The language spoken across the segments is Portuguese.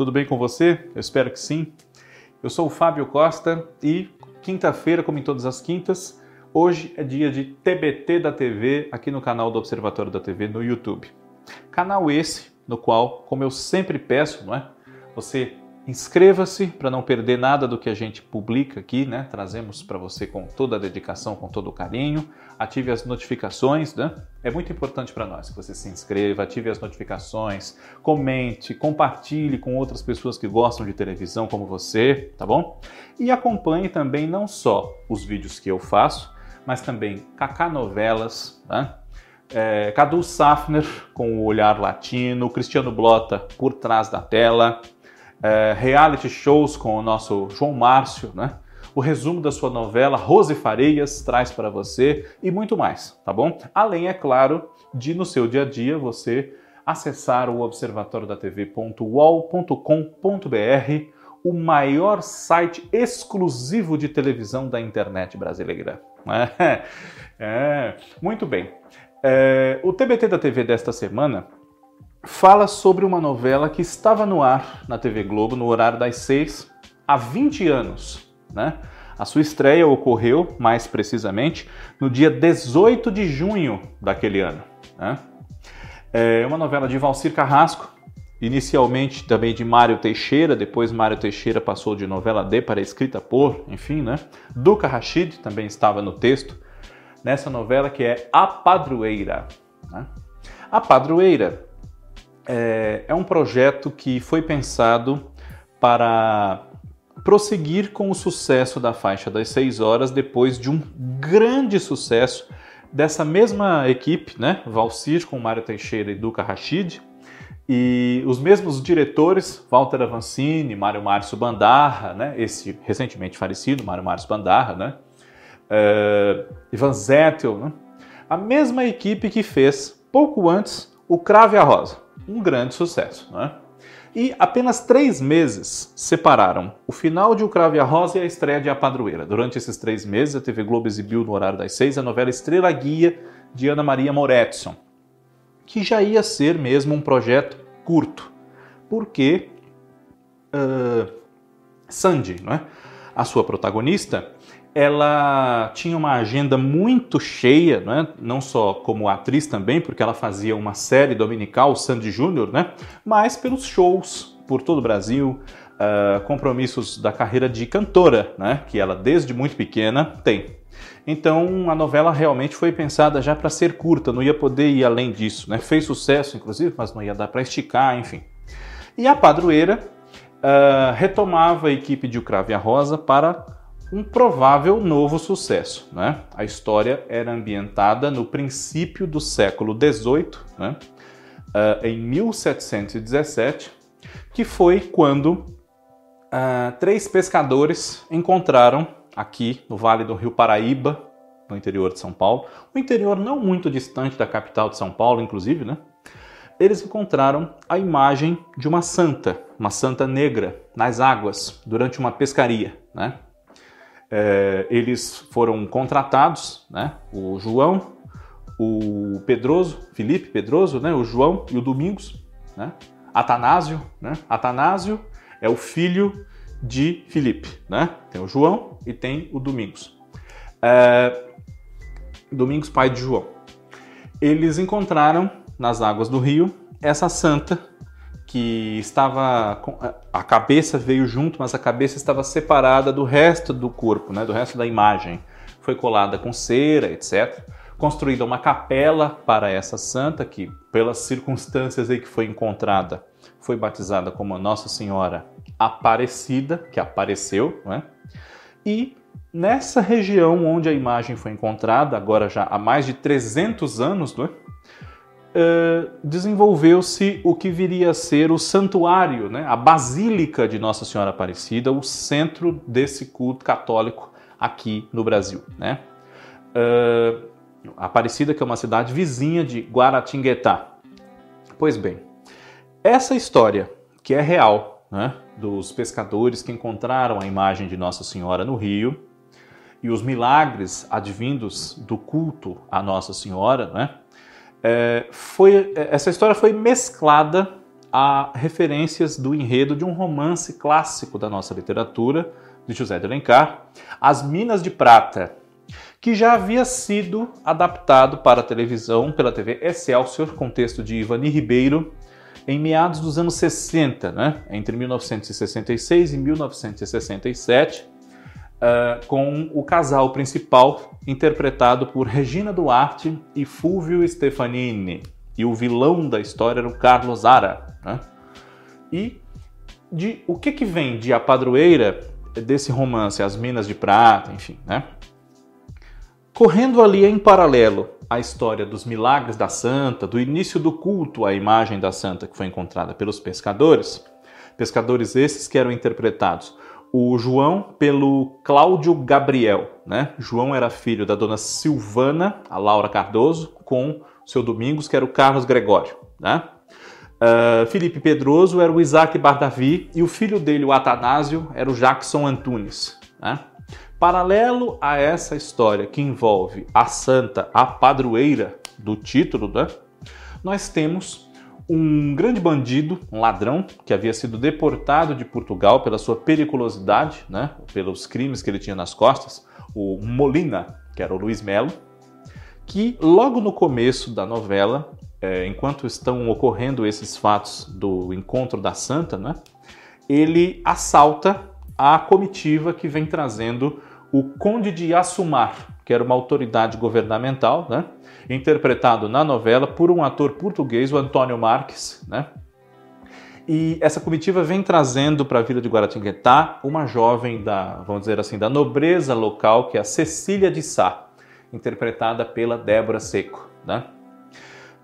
Tudo bem com você? Eu espero que sim. Eu sou o Fábio Costa e quinta-feira, como em todas as quintas, hoje é dia de TBT da TV aqui no canal do Observatório da TV no YouTube. Canal esse no qual, como eu sempre peço, não é? Você Inscreva-se para não perder nada do que a gente publica aqui, né? Trazemos para você com toda a dedicação, com todo o carinho. Ative as notificações, né? É muito importante para nós que você se inscreva, ative as notificações, comente, compartilhe com outras pessoas que gostam de televisão como você, tá bom? E acompanhe também não só os vídeos que eu faço, mas também Cacá Novelas, né? É, Cadu Safner com o olhar latino, Cristiano Blota por trás da tela, é, reality shows com o nosso João Márcio, né? O resumo da sua novela Rose Fareias traz para você e muito mais, tá bom? Além, é claro, de no seu dia a dia você acessar o observatório da TV.uol.com.br, o maior site exclusivo de televisão da internet brasileira. É, é muito bem. É, o TBT da TV desta semana fala sobre uma novela que estava no ar na TV Globo no horário das seis há 20 anos. Né? A sua estreia ocorreu, mais precisamente, no dia 18 de junho daquele ano. Né? É uma novela de Valcir Carrasco, inicialmente também de Mário Teixeira, depois Mário Teixeira passou de novela D para escrita por, enfim, né? Duca Rachid também estava no texto nessa novela que é A Padroeira. Né? A Padroeira é, é um projeto que foi pensado para prosseguir com o sucesso da faixa das 6 horas depois de um grande sucesso dessa mesma equipe, né? Valcir com Mário Teixeira e Duca Rachid, e os mesmos diretores, Walter Avancini, Mário Márcio Bandarra, né? esse recentemente falecido Mário Márcio Bandarra, né? Uh, Ivan Zettel, né? a mesma equipe que fez, pouco antes, o Crave a Rosa um grande sucesso. Né? E apenas três meses separaram o final de O Cravo e a Rosa e a estreia de A Padroeira. Durante esses três meses, a TV Globo exibiu no horário das seis a novela Estrela Guia de Ana Maria Moretson, que já ia ser mesmo um projeto curto, porque uh, Sandy, não é? a sua protagonista, ela tinha uma agenda muito cheia, né? não só como atriz também, porque ela fazia uma série dominical, Sandy Júnior, né? mas pelos shows por todo o Brasil, uh, compromissos da carreira de cantora, né? que ela desde muito pequena tem. Então a novela realmente foi pensada já para ser curta, não ia poder ir além disso. Né? Fez sucesso, inclusive, mas não ia dar para esticar, enfim. E a padroeira uh, retomava a equipe de O Crave e a Rosa para um provável novo sucesso. Né? A história era ambientada no princípio do século XVIII, né? uh, em 1717, que foi quando uh, três pescadores encontraram aqui no Vale do Rio Paraíba, no interior de São Paulo, um interior não muito distante da capital de São Paulo, inclusive, né? Eles encontraram a imagem de uma santa, uma santa negra, nas águas, durante uma pescaria, né? É, eles foram contratados, né? O João, o Pedroso, Felipe Pedroso, né? O João e o Domingos, né? Atanásio, né? Atanásio é o filho de Felipe, né? Tem o João e tem o Domingos. É, Domingos, pai de João. Eles encontraram nas águas do rio essa santa que estava a cabeça veio junto, mas a cabeça estava separada do resto do corpo, né, do resto da imagem. Foi colada com cera, etc. Construída uma capela para essa santa que, pelas circunstâncias aí que foi encontrada, foi batizada como Nossa Senhora Aparecida, que apareceu, né? E nessa região onde a imagem foi encontrada, agora já há mais de 300 anos, né? Uh, desenvolveu-se o que viria a ser o santuário, né? a Basílica de Nossa Senhora Aparecida, o centro desse culto católico aqui no Brasil. Né? Uh, Aparecida, que é uma cidade vizinha de Guaratinguetá. Pois bem, essa história, que é real, né, dos pescadores que encontraram a imagem de Nossa Senhora no rio e os milagres advindos do culto a Nossa Senhora, né, é, foi, é, essa história foi mesclada a referências do enredo de um romance clássico da nossa literatura, de José de Alencar, As Minas de Prata, que já havia sido adaptado para a televisão pela TV Excelsior, com texto de Ivani Ribeiro, em meados dos anos 60, né? entre 1966 e 1967, uh, com o casal principal interpretado por Regina Duarte e Fulvio Stefanini. E o vilão da história era o Carlos Ara. Né? E de o que, que vem de A Padroeira desse romance, As Minas de Prata, enfim, né? Correndo ali em paralelo a história dos milagres da santa, do início do culto à imagem da santa que foi encontrada pelos pescadores, pescadores esses que eram interpretados o João pelo Cláudio Gabriel, né? João era filho da dona Silvana, a Laura Cardoso, com seu Domingos, que era o Carlos Gregório, né? Uh, Felipe Pedroso era o Isaac Bardavi e o filho dele, o Atanásio, era o Jackson Antunes, né? Paralelo a essa história que envolve a santa, a padroeira do título, né? nós temos um grande bandido, um ladrão, que havia sido deportado de Portugal pela sua periculosidade, né? pelos crimes que ele tinha nas costas, o Molina, que era o Luiz Melo, que logo no começo da novela, é, enquanto estão ocorrendo esses fatos do encontro da santa, né? ele assalta a comitiva que vem trazendo o Conde de Assumar, que era uma autoridade governamental, né? Interpretado na novela por um ator português, o Antônio Marques. Né? E essa comitiva vem trazendo para a Vila de Guaratinguetá uma jovem da, vamos dizer assim, da nobreza local, que é a Cecília de Sá, interpretada pela Débora Seco. Né?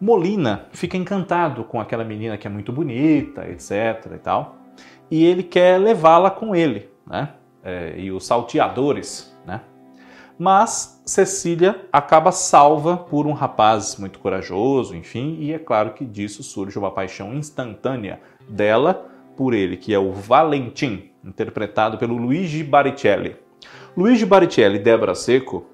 Molina fica encantado com aquela menina que é muito bonita, etc. e tal, e ele quer levá-la com ele, né? é, e os salteadores, né? Mas Cecília acaba salva por um rapaz muito corajoso, enfim, e é claro que disso surge uma paixão instantânea dela por ele, que é o Valentim, interpretado pelo Luigi Baricelli. Luigi Baricelli e Débora Seco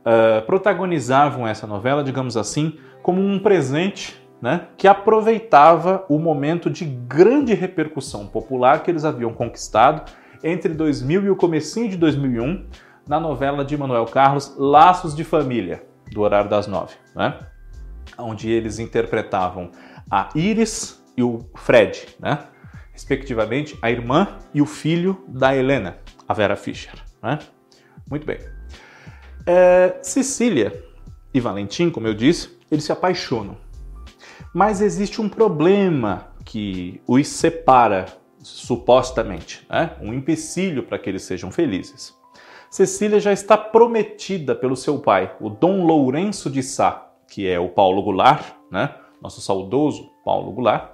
uh, protagonizavam essa novela, digamos assim, como um presente né, que aproveitava o momento de grande repercussão popular que eles haviam conquistado entre 2000 e o comecinho de 2001 na novela de Manuel Carlos Laços de Família, do horário das nove, né? onde eles interpretavam a Iris e o Fred, né? respectivamente a irmã e o filho da Helena, a Vera Fischer. Né? Muito bem. É, Cecília e Valentim, como eu disse, eles se apaixonam. Mas existe um problema que os separa supostamente, né? um empecilho para que eles sejam felizes. Cecília já está prometida pelo seu pai, o Dom Lourenço de Sá, que é o Paulo Goulart, né? nosso saudoso Paulo Goulart,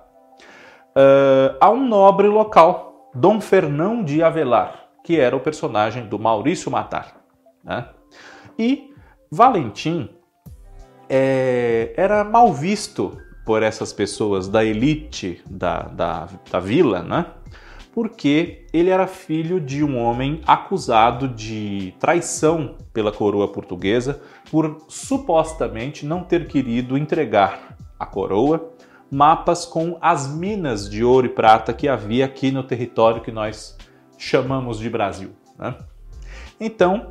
uh, a um nobre local, Dom Fernão de Avelar, que era o personagem do Maurício Matar. Né? E Valentim é, era mal visto por essas pessoas da elite da, da, da vila, né? Porque ele era filho de um homem acusado de traição pela coroa portuguesa por supostamente não ter querido entregar à coroa mapas com as minas de ouro e prata que havia aqui no território que nós chamamos de Brasil. Né? Então,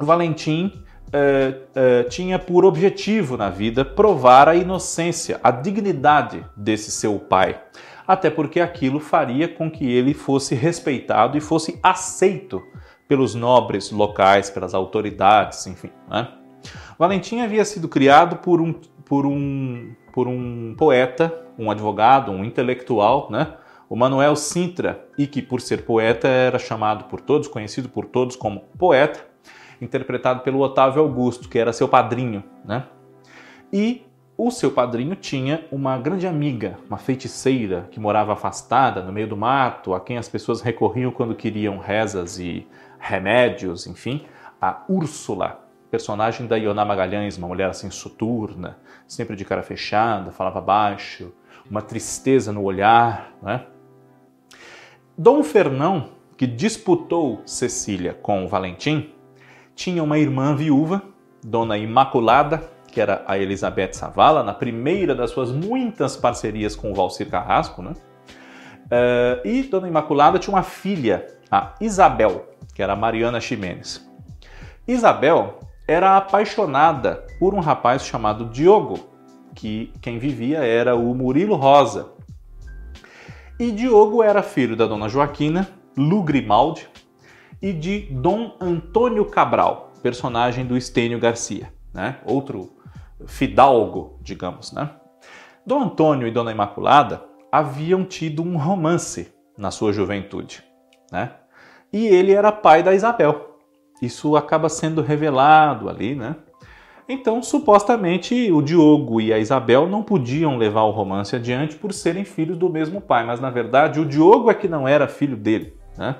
Valentim eh, eh, tinha por objetivo na vida provar a inocência, a dignidade desse seu pai até porque aquilo faria com que ele fosse respeitado e fosse aceito pelos nobres locais, pelas autoridades, enfim. Né? Valentim havia sido criado por um, por, um, por um poeta, um advogado, um intelectual, né? o Manuel Sintra, e que por ser poeta era chamado por todos, conhecido por todos como poeta, interpretado pelo Otávio Augusto, que era seu padrinho. Né? E o seu padrinho tinha uma grande amiga, uma feiticeira que morava afastada no meio do mato, a quem as pessoas recorriam quando queriam rezas e remédios, enfim, a Úrsula, personagem da Ioná Magalhães, uma mulher assim soturna, sempre de cara fechada, falava baixo, uma tristeza no olhar, né? Dom Fernão, que disputou Cecília com Valentim, tinha uma irmã viúva, Dona Imaculada, que era a Elizabeth Savala, na primeira das suas muitas parcerias com o Valcir Carrasco, né? Uh, e Dona Imaculada tinha uma filha, a Isabel, que era a Mariana Ximenes. Isabel era apaixonada por um rapaz chamado Diogo, que quem vivia era o Murilo Rosa. E Diogo era filho da Dona Joaquina, Lu Grimaldi, e de Dom Antônio Cabral, personagem do Estênio Garcia, né? outro fidalgo, digamos. Né? Dom Antônio e Dona Imaculada haviam tido um romance na sua juventude. Né? E ele era pai da Isabel. Isso acaba sendo revelado ali, né? Então, supostamente, o Diogo e a Isabel não podiam levar o romance adiante por serem filhos do mesmo pai, mas na verdade o Diogo é que não era filho dele, né?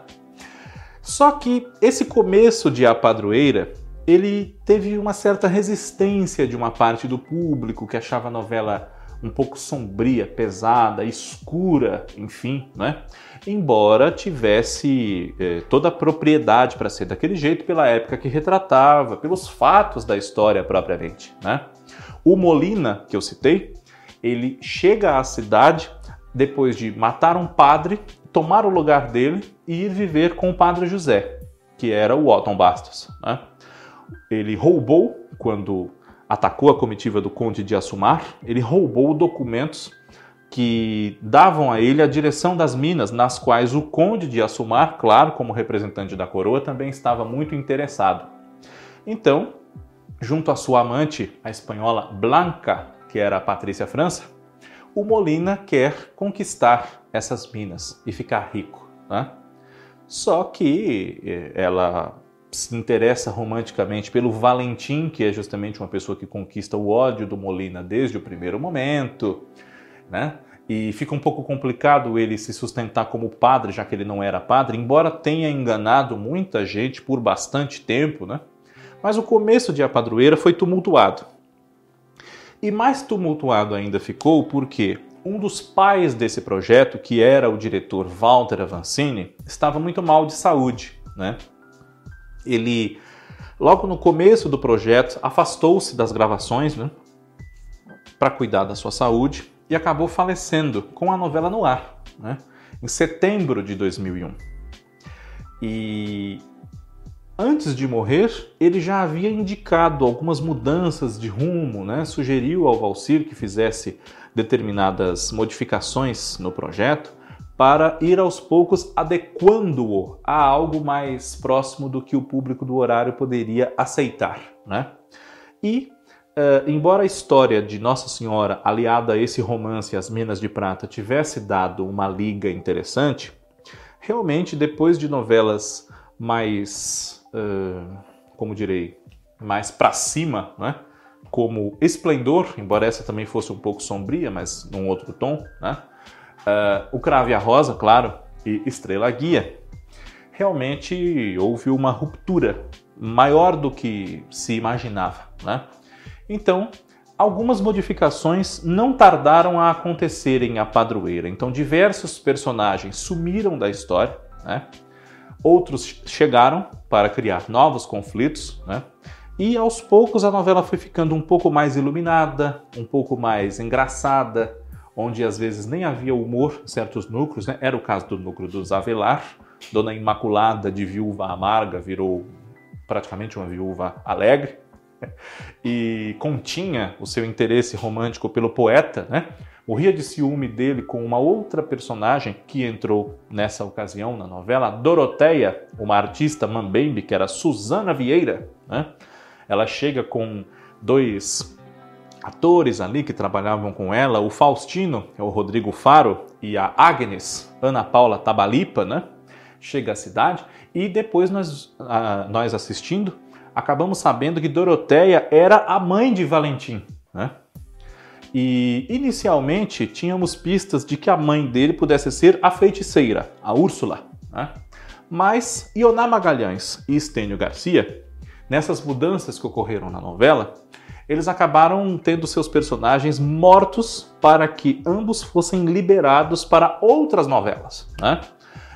Só que esse começo de A Padroeira, ele teve uma certa resistência de uma parte do público que achava a novela um pouco sombria, pesada, escura, enfim, né? Embora tivesse eh, toda a propriedade para ser daquele jeito pela época que retratava, pelos fatos da história propriamente, né? O Molina, que eu citei, ele chega à cidade depois de matar um padre tomar o lugar dele e ir viver com o padre José, que era o Otton Bastos. Né? Ele roubou, quando atacou a comitiva do conde de Assumar, ele roubou documentos que davam a ele a direção das minas, nas quais o conde de Assumar, claro, como representante da coroa, também estava muito interessado. Então, junto à sua amante, a espanhola Blanca, que era a Patrícia França, o Molina quer conquistar essas minas e ficar rico. Né? Só que eh, ela se interessa romanticamente pelo Valentim, que é justamente uma pessoa que conquista o ódio do Molina desde o primeiro momento, né? E fica um pouco complicado ele se sustentar como padre, já que ele não era padre, embora tenha enganado muita gente por bastante tempo, né? Mas o começo de A Padroeira foi tumultuado. E mais tumultuado ainda ficou porque um dos pais desse projeto, que era o diretor Walter Avancini, estava muito mal de saúde. Né? Ele, logo no começo do projeto, afastou-se das gravações né? para cuidar da sua saúde e acabou falecendo com a novela no ar, né? em setembro de 2001. E Antes de morrer, ele já havia indicado algumas mudanças de rumo, né? sugeriu ao Valcir que fizesse determinadas modificações no projeto para ir aos poucos adequando-o a algo mais próximo do que o público do horário poderia aceitar. Né? E, uh, embora a história de Nossa Senhora, aliada a esse romance As Minas de Prata, tivesse dado uma liga interessante, realmente depois de novelas mais uh, como direi, mais para cima, né? como Esplendor, embora essa também fosse um pouco sombria, mas num outro tom, né? Uh, o Crave a Rosa, claro, e Estrela Guia. Realmente houve uma ruptura maior do que se imaginava. Né? Então, algumas modificações não tardaram a acontecer em A Padroeira. Então, diversos personagens sumiram da história, né? outros chegaram para criar novos conflitos, né? E aos poucos a novela foi ficando um pouco mais iluminada, um pouco mais engraçada, onde às vezes nem havia humor em certos núcleos, né? Era o caso do núcleo dos Avelar, Dona Imaculada de viúva amarga virou praticamente uma viúva alegre e continha o seu interesse romântico pelo poeta, né? morria de ciúme dele com uma outra personagem que entrou nessa ocasião na novela, Doroteia, uma artista mambembe, que era Susana Vieira. Né? Ela chega com dois atores ali que trabalhavam com ela, o Faustino, é o Rodrigo Faro, e a Agnes, Ana Paula Tabalipa, né? chega à cidade e depois nós, nós assistindo, acabamos sabendo que Doroteia era a mãe de Valentim. Né? E inicialmente tínhamos pistas de que a mãe dele pudesse ser a feiticeira, a Úrsula. Né? Mas Ioná Magalhães e Estênio Garcia, nessas mudanças que ocorreram na novela, eles acabaram tendo seus personagens mortos para que ambos fossem liberados para outras novelas. Né?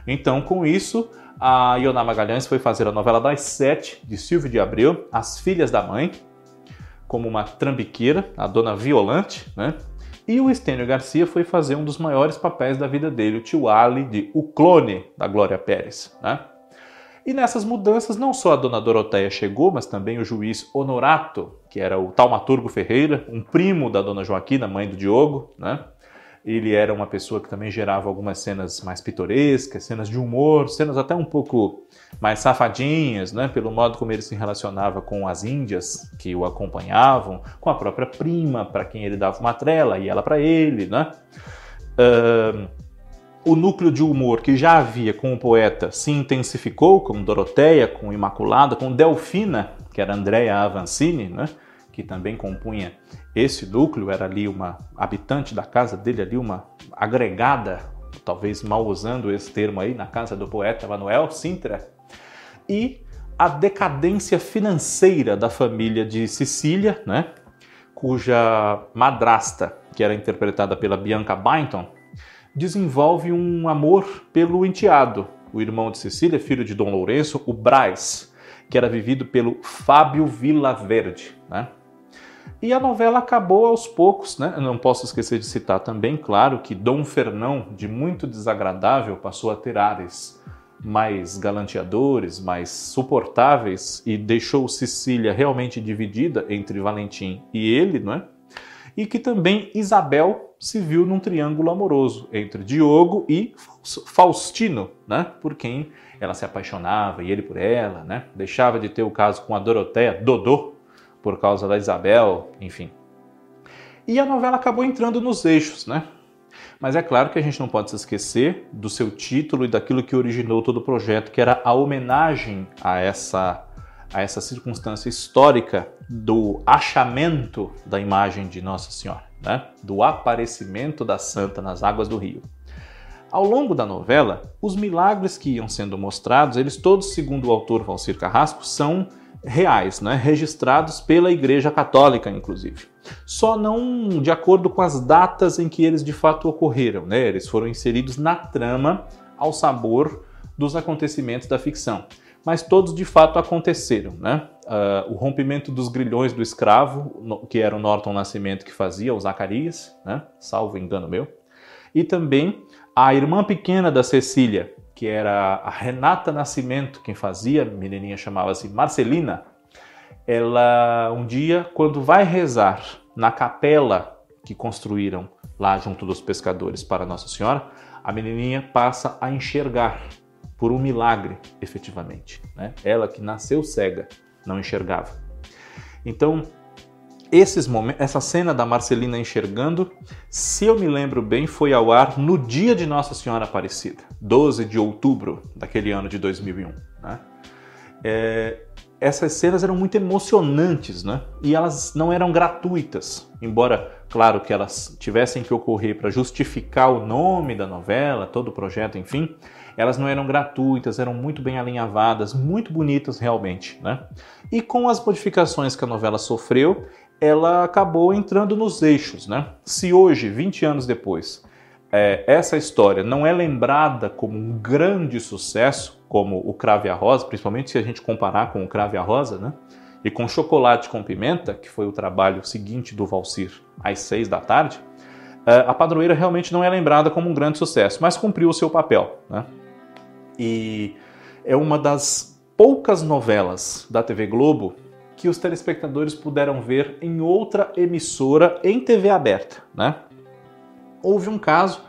Então, com isso, a Ioná Magalhães foi fazer a novela das sete de Silvio de Abreu, As Filhas da Mãe, como uma trambiqueira, a Dona Violante, né? E o Estênio Garcia foi fazer um dos maiores papéis da vida dele, o tio Ali, de O Clone, da Glória Pérez, né? E nessas mudanças, não só a dona Doroteia chegou, mas também o juiz Honorato, que era o taumaturgo Ferreira, um primo da dona Joaquina, mãe do Diogo, né? Ele era uma pessoa que também gerava algumas cenas mais pitorescas, cenas de humor, cenas até um pouco mais safadinhas, né? Pelo modo como ele se relacionava com as índias que o acompanhavam, com a própria prima, para quem ele dava uma trela e ela para ele, né? Uh, o núcleo de humor que já havia com o poeta se intensificou, com Doroteia, com Imaculada, com Delfina, que era Andrea Avancini, né? que também compunha esse núcleo, era ali uma habitante da casa dele, ali uma agregada, talvez mal usando esse termo aí, na casa do poeta Manuel Sintra, e a decadência financeira da família de Sicília, né? cuja madrasta, que era interpretada pela Bianca Byington, desenvolve um amor pelo enteado, o irmão de Cecília, filho de Dom Lourenço, o Braz, que era vivido pelo Fábio Villaverde. Né? E a novela acabou aos poucos, né? não posso esquecer de citar também, claro, que Dom Fernão, de muito desagradável, passou a ter ares mais galanteadores, mais suportáveis e deixou Sicília realmente dividida entre Valentim e ele, não é? E que também Isabel se viu num triângulo amoroso entre Diogo e Faustino, né? Por quem ela se apaixonava e ele por ela, né? Deixava de ter o caso com a Doroteia, Dodô, por causa da Isabel, enfim. E a novela acabou entrando nos eixos, né? Mas é claro que a gente não pode se esquecer do seu título e daquilo que originou todo o projeto, que era a homenagem a essa a essa circunstância histórica do achamento da imagem de Nossa Senhora né, do aparecimento da santa nas águas do rio. Ao longo da novela, os milagres que iam sendo mostrados, eles todos, segundo o autor Valcir Carrasco, são reais, né, registrados pela Igreja Católica, inclusive. Só não de acordo com as datas em que eles de fato ocorreram, né? Eles foram inseridos na trama ao sabor dos acontecimentos da ficção mas todos de fato aconteceram. Né? Uh, o rompimento dos grilhões do escravo, no, que era o Norton Nascimento que fazia, o Zacarias, né? salvo engano meu, e também a irmã pequena da Cecília, que era a Renata Nascimento, quem fazia, a menininha chamava-se Marcelina, ela um dia, quando vai rezar na capela que construíram lá junto dos pescadores para Nossa Senhora, a menininha passa a enxergar por um milagre, efetivamente. Né? Ela que nasceu cega, não enxergava. Então, esses momentos, essa cena da Marcelina enxergando, se eu me lembro bem, foi ao ar no dia de Nossa Senhora Aparecida, 12 de outubro daquele ano de 2001. Né? É, essas cenas eram muito emocionantes, né? E elas não eram gratuitas, embora, claro, que elas tivessem que ocorrer para justificar o nome da novela, todo o projeto, enfim elas não eram gratuitas, eram muito bem alinhavadas, muito bonitas realmente, né? E com as modificações que a novela sofreu, ela acabou entrando nos eixos, né? Se hoje, 20 anos depois, é, essa história não é lembrada como um grande sucesso, como o Crave a Rosa, principalmente se a gente comparar com o Crave a Rosa, né? E com Chocolate com Pimenta, que foi o trabalho seguinte do Valsir às seis da tarde, é, a Padroeira realmente não é lembrada como um grande sucesso, mas cumpriu o seu papel. Né? E é uma das poucas novelas da TV Globo que os telespectadores puderam ver em outra emissora em TV aberta. Né? Houve um caso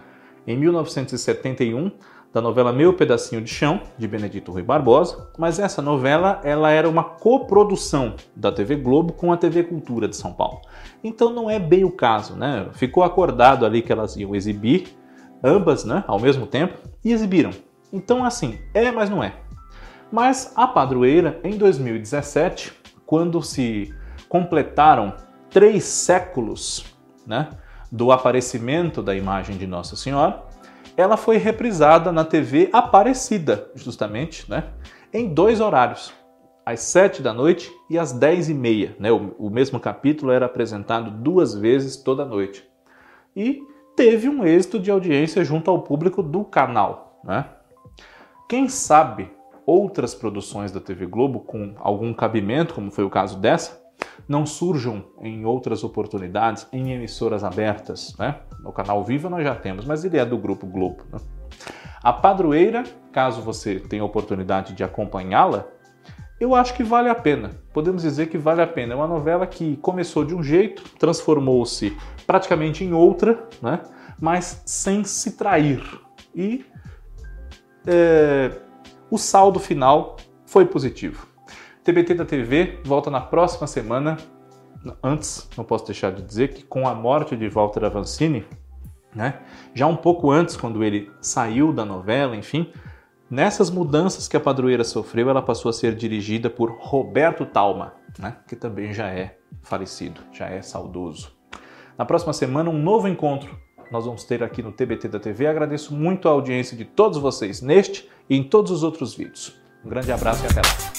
em 1971 da novela Meu Pedacinho de Chão, de Benedito Rui Barbosa, mas essa novela ela era uma coprodução da TV Globo com a TV Cultura de São Paulo. Então não é bem o caso, né? Ficou acordado ali que elas iam exibir ambas, né, ao mesmo tempo e exibiram. Então assim, é, mas não é. Mas a Padroeira em 2017, quando se completaram três séculos, né, do aparecimento da imagem de Nossa Senhora, ela foi reprisada na TV Aparecida, justamente, né? Em dois horários, às sete da noite e às dez e meia. Né? O, o mesmo capítulo era apresentado duas vezes toda noite. E teve um êxito de audiência junto ao público do canal. Né? Quem sabe outras produções da TV Globo com algum cabimento, como foi o caso dessa, não surjam em outras oportunidades em emissoras abertas. Né? No canal Viva nós já temos, mas ele é do Grupo Globo. Né? A Padroeira, caso você tenha oportunidade de acompanhá-la, eu acho que vale a pena. Podemos dizer que vale a pena. É uma novela que começou de um jeito, transformou-se praticamente em outra, né? mas sem se trair. E é, o saldo final foi positivo. TBT da TV volta na próxima semana. Antes, não posso deixar de dizer que com a morte de Walter Avancini, né, já um pouco antes, quando ele saiu da novela, enfim, nessas mudanças que a padroeira sofreu, ela passou a ser dirigida por Roberto Talma, né, que também já é falecido, já é saudoso. Na próxima semana, um novo encontro nós vamos ter aqui no TBT da TV. Agradeço muito a audiência de todos vocês neste e em todos os outros vídeos. Um grande abraço e até lá.